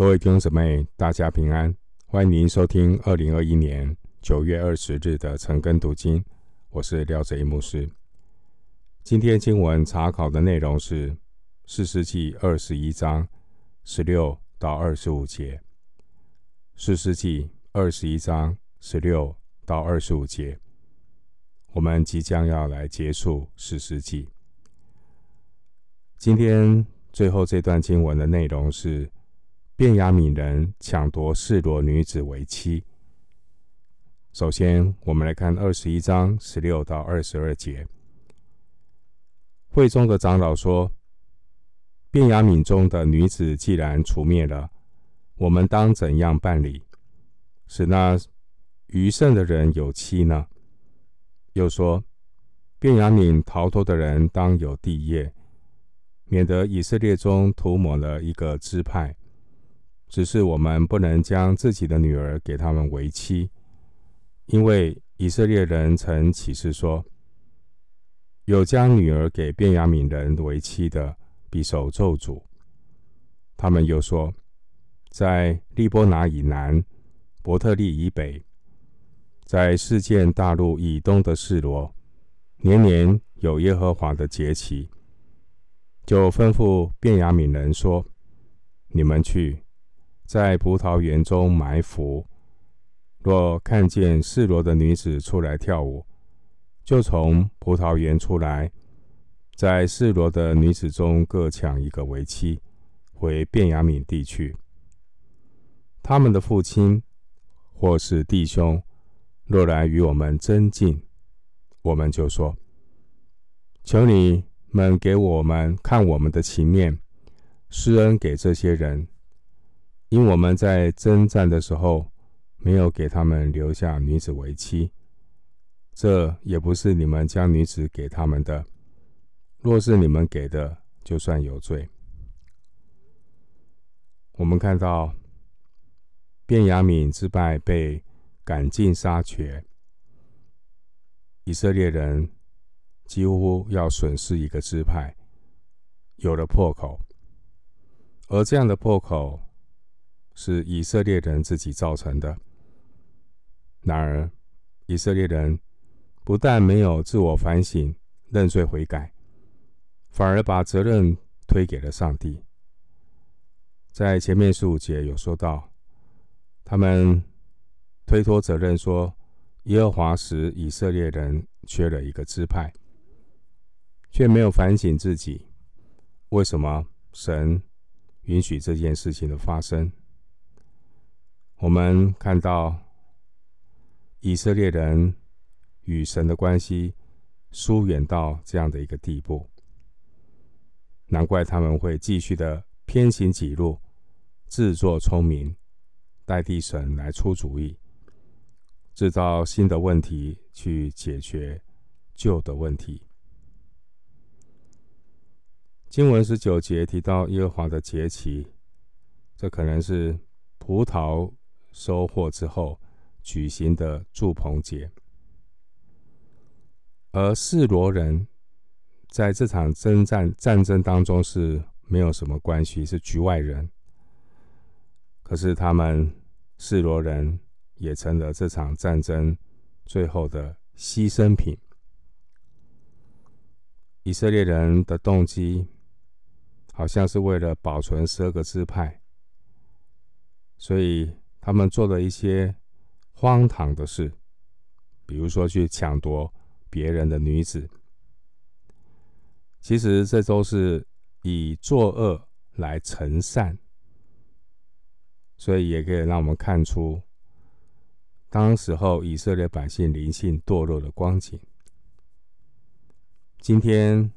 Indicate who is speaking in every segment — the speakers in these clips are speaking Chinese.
Speaker 1: 各位弟兄姊妹，大家平安！欢迎您收听二零二一年九月二十日的晨更读经，我是廖哲一牧师。今天经文查考的内容是四世纪二十一章十六到二十五节。四世纪二十一章十六到二十五节，我们即将要来结束四世纪。今天最后这段经文的内容是。便雅悯人抢夺示罗女子为妻。首先，我们来看二十一章十六到二十二节。会中的长老说：“便雅悯中的女子既然除灭了，我们当怎样办理，使那余剩的人有妻呢？”又说：“便雅悯逃脱的人当有地业，免得以色列中涂抹了一个支派。”只是我们不能将自己的女儿给他们为妻，因为以色列人曾起誓说：有将女儿给便雅悯人为妻的，必受咒诅。他们又说，在利波拿以南、伯特利以北，在世界大陆以东的示罗，年年有耶和华的节期，就吩咐便雅悯人说：你们去。在葡萄园中埋伏，若看见示罗的女子出来跳舞，就从葡萄园出来，在示罗的女子中各抢一个为妻，回便雅悯地去。他们的父亲或是弟兄，若来与我们争竞，我们就说：求你们给我们看我们的情面，施恩给这些人。因我们在征战的时候，没有给他们留下女子为妻，这也不是你们将女子给他们的。若是你们给的，就算有罪。我们看到便雅悯支派被赶尽杀绝，以色列人几乎要损失一个支派，有了破口，而这样的破口。是以色列人自己造成的。然而，以色列人不但没有自我反省、认罪悔改，反而把责任推给了上帝。在前面十五节有说到，他们推脱责任说，耶和华使以色列人缺了一个支派，却没有反省自己，为什么神允许这件事情的发生？我们看到以色列人与神的关系疏远到这样的一个地步，难怪他们会继续的偏行己路，自作聪明，代替神来出主意，制造新的问题去解决旧的问题。经文十九节提到耶和华的节期，这可能是葡萄。收获之后举行的祝棚节，而示罗人在这场征战战争当中是没有什么关系，是局外人。可是他们示罗人也成了这场战争最后的牺牲品。以色列人的动机好像是为了保存十二个支派，所以。他们做了一些荒唐的事，比如说去抢夺别人的女子。其实这都是以作恶来成善，所以也可以让我们看出当时候以色列百姓灵性堕落的光景。今天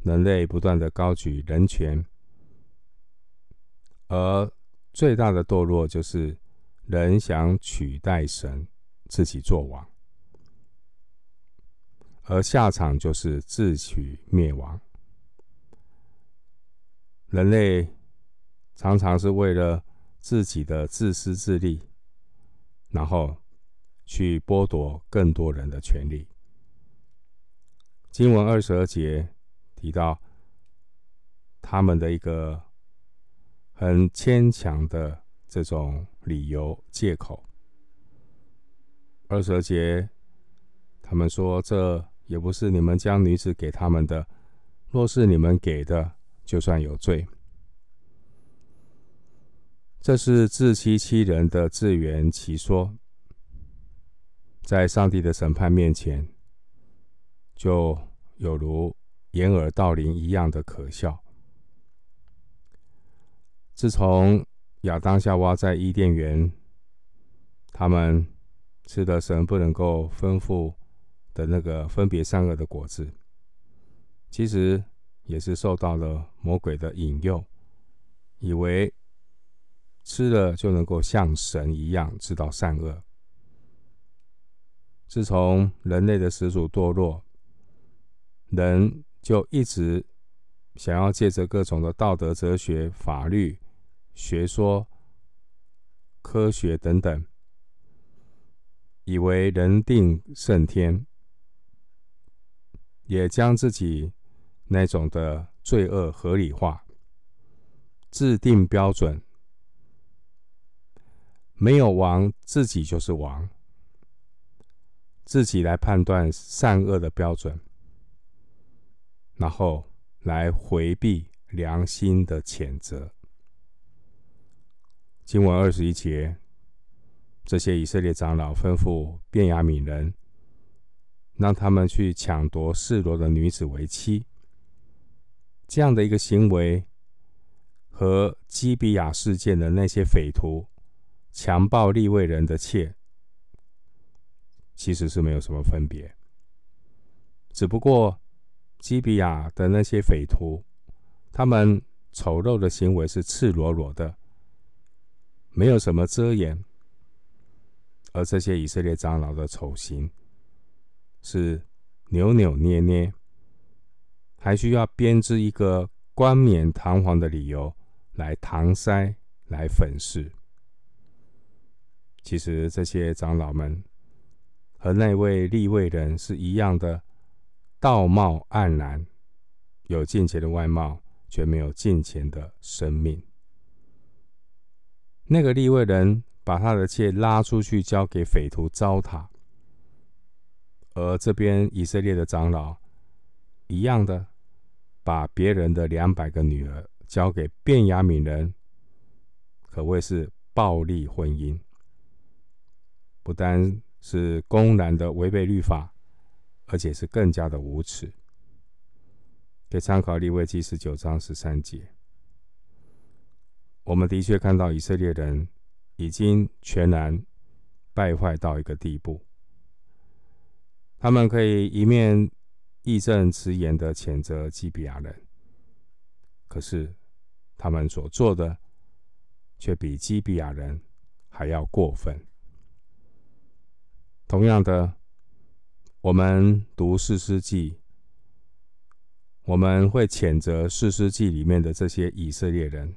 Speaker 1: 人类不断的高举人权，而最大的堕落就是人想取代神，自己做王，而下场就是自取灭亡。人类常常是为了自己的自私自利，然后去剥夺更多人的权利。经文二十二节提到他们的一个。很牵强的这种理由借口。二十二节，他们说：“这也不是你们将女子给他们的，若是你们给的，就算有罪。”这是自欺欺人的自圆其说，在上帝的审判面前，就有如掩耳盗铃一样的可笑。自从亚当夏娃在伊甸园，他们吃的神不能够吩咐的那个分别善恶的果子，其实也是受到了魔鬼的引诱，以为吃了就能够像神一样知道善恶。自从人类的始祖堕落，人就一直想要借着各种的道德、哲学、法律。学说、科学等等，以为人定胜天，也将自己那种的罪恶合理化，制定标准，没有王，自己就是王，自己来判断善恶的标准，然后来回避良心的谴责。经文二十一节，这些以色列长老吩咐便雅悯人，让他们去抢夺示罗的女子为妻。这样的一个行为，和基比亚事件的那些匪徒强暴利未人的妾，其实是没有什么分别。只不过基比亚的那些匪徒，他们丑陋的行为是赤裸裸的。没有什么遮掩，而这些以色列长老的丑行是扭扭捏捏，还需要编织一个冠冕堂皇的理由来搪塞、来粉饰。其实这些长老们和那位立位人是一样的，道貌岸然，有金钱的外貌，却没有金钱的生命。那个利未人把他的妾拉出去交给匪徒糟蹋，而这边以色列的长老一样的把别人的两百个女儿交给便雅悯人，可谓是暴力婚姻，不单是公然的违背律法，而且是更加的无耻。可以参考利未记十九章十三节。我们的确看到以色列人已经全然败坏到一个地步，他们可以一面义正辞严的谴责基比亚人，可是他们所做的却比基比亚人还要过分。同样的，我们读士师记，我们会谴责士师记里面的这些以色列人。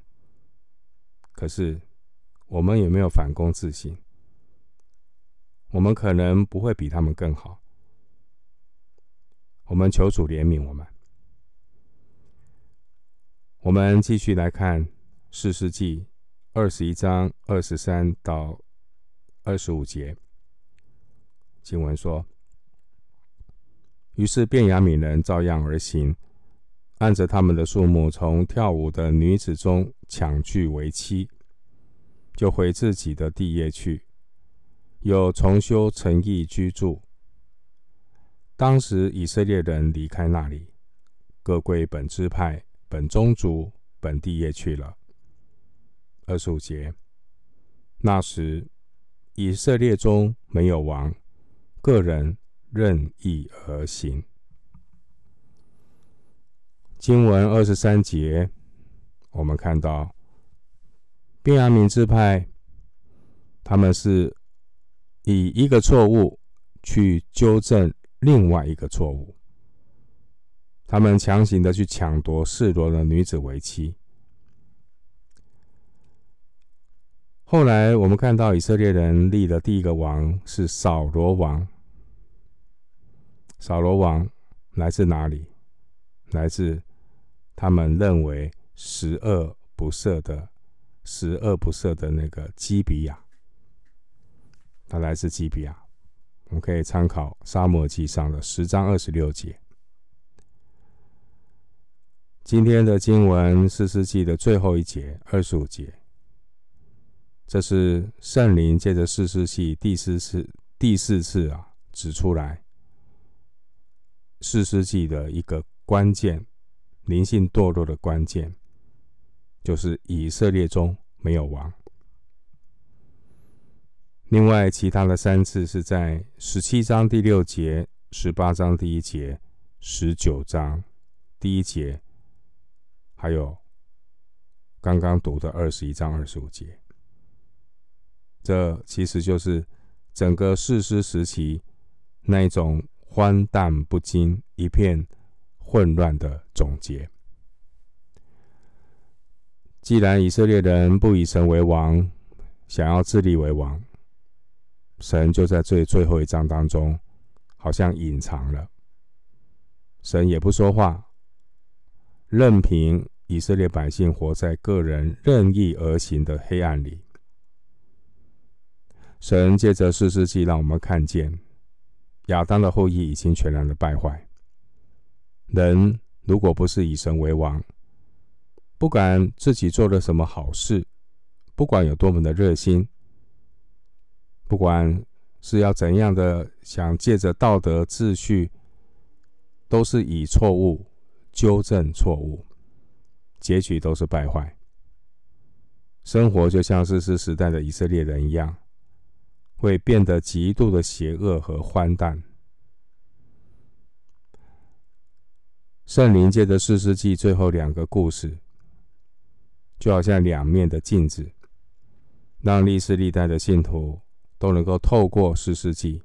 Speaker 1: 可是，我们有没有反躬自省？我们可能不会比他们更好。我们求主怜悯我们。我们继续来看《四世纪》二十一章二十三到二十五节。经文说：“于是便雅悯人照样而行。”按着他们的数目，从跳舞的女子中抢去为妻，就回自己的地业去，又重修诚意居住。当时以色列人离开那里，各归本支派、本宗族、本地业去了。二十五节，那时以色列中没有王，个人任意而行。经文二十三节，我们看到便雅悯支派，他们是以一个错误去纠正另外一个错误，他们强行的去抢夺示罗的女子为妻。后来我们看到以色列人立的第一个王是扫罗王，扫罗王来自哪里？来自。他们认为十恶不赦的十恶不赦的那个基比亚，他来自基比亚。我们可以参考《撒母耳记上》的十章二十六节。今天的经文四世纪的最后一节二十五节，这是圣灵借着四世纪第四次第四次啊指出来四世纪的一个关键灵性堕落的关键，就是以色列中没有王。另外，其他的三次是在十七章第六节、十八章第一节、十九章第一节。还有刚刚读的二十一章二十五节，这其实就是整个士师时期那一种荒诞不经、一片混乱的总结。既然以色列人不以神为王，想要自立为王，神就在最最后一章当中好像隐藏了，神也不说话。任凭以色列百姓活在个人任意而行的黑暗里，神借着士师记让我们看见亚当的后裔已经全然的败坏。人如果不是以神为王，不管自己做了什么好事，不管有多么的热心，不管是要怎样的想借着道德秩序，都是以错误。纠正错误，结局都是败坏。生活就像是是时代的以色列人一样，会变得极度的邪恶和荒诞。圣灵借着四世纪最后两个故事，就好像两面的镜子，让历世历代的信徒都能够透过四世纪，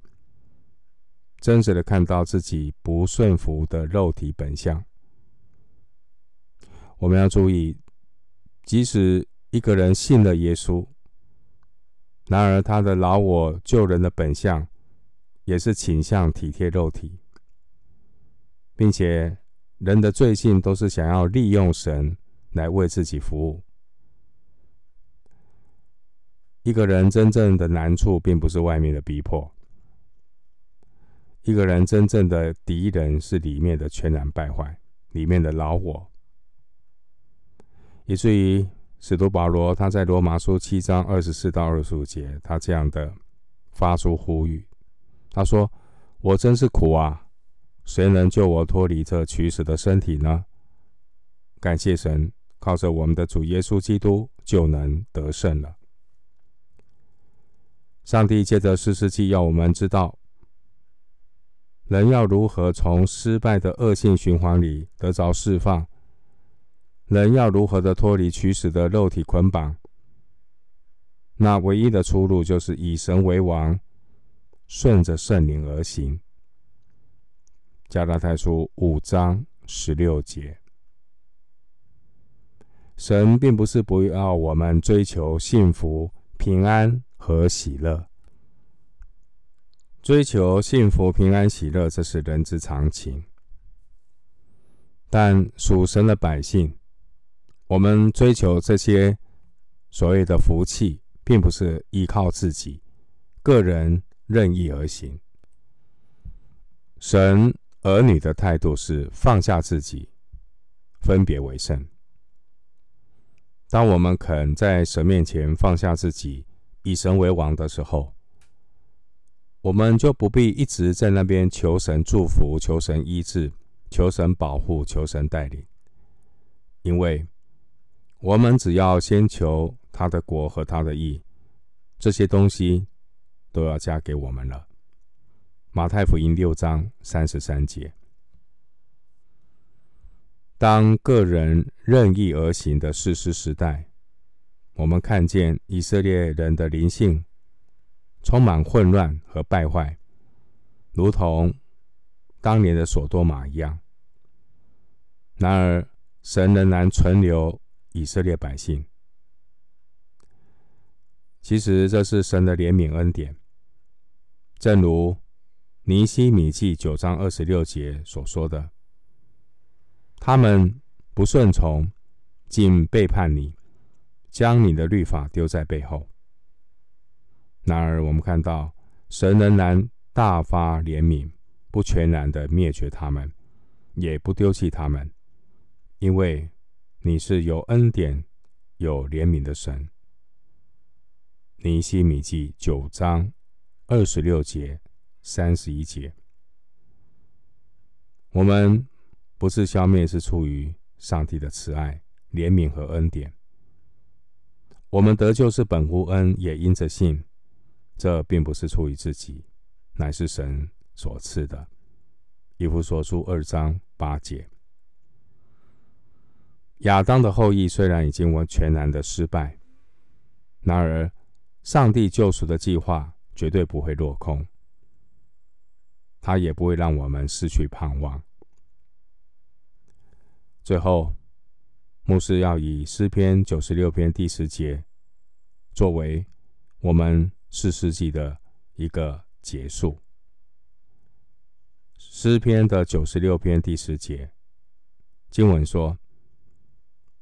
Speaker 1: 真实的看到自己不顺服的肉体本相。我们要注意，即使一个人信了耶稣，然而他的老我救人的本相也是倾向体贴肉体，并且人的罪性都是想要利用神来为自己服务。一个人真正的难处，并不是外面的逼迫；一个人真正的敌人是里面的全然败坏，里面的老我。以至于使徒保罗他在罗马书七章二十四到二十五节，他这样的发出呼吁，他说：“我真是苦啊！谁能救我脱离这取死的身体呢？感谢神，靠着我们的主耶稣基督就能得胜了。”上帝借着四世纪要我们知道，人要如何从失败的恶性循环里得着释放。人要如何的脱离取死的肉体捆绑？那唯一的出路就是以神为王，顺着圣灵而行。加拉太书五章十六节。神并不是不要我们追求幸福、平安和喜乐。追求幸福、平安、喜乐，这是人之常情。但属神的百姓，我们追求这些所谓的福气，并不是依靠自己个人任意而行。神儿女的态度是放下自己，分别为圣。当我们肯在神面前放下自己，以神为王的时候，我们就不必一直在那边求神祝福、求神医治、求神保护、求神带领，因为。我们只要先求他的国和他的义，这些东西都要加给我们了。马太福音六章三十三节。当个人任意而行的士师时代，我们看见以色列人的灵性充满混乱和败坏，如同当年的所多玛一样。然而，神仍然存留。以色列百姓，其实这是神的怜悯恩典。正如尼希米记九章二十六节所说的：“他们不顺从，竟背叛你，将你的律法丢在背后。然而，我们看到神仍然大发怜悯，不全然的灭绝他们，也不丢弃他们，因为你是有恩典、有怜悯的神。尼希米记九章二十六节、三十一节，我们不是消灭，是出于上帝的慈爱、怜悯和恩典。我们得救是本乎恩，也因着信。这并不是出于自己，乃是神所赐的。以弗所书二章八节。亚当的后裔虽然已经完全然的失败，然而上帝救赎的计划绝对不会落空，他也不会让我们失去盼望。最后，牧师要以诗篇九十六篇第十节作为我们。四世纪的一个结束。诗篇的九十六篇第十节经文说：“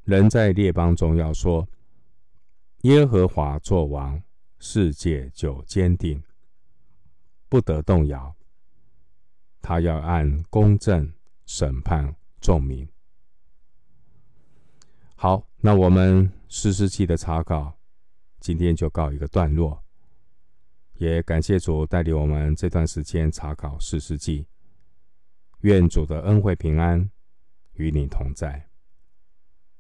Speaker 1: 人在列邦中要说，耶和华作王，世界就坚定，不得动摇。他要按公正审判众民。”好，那我们士师记的查考今天就告一个段落。也感谢主带领我们这段时间查考士师记，愿主的恩惠平安与你同在。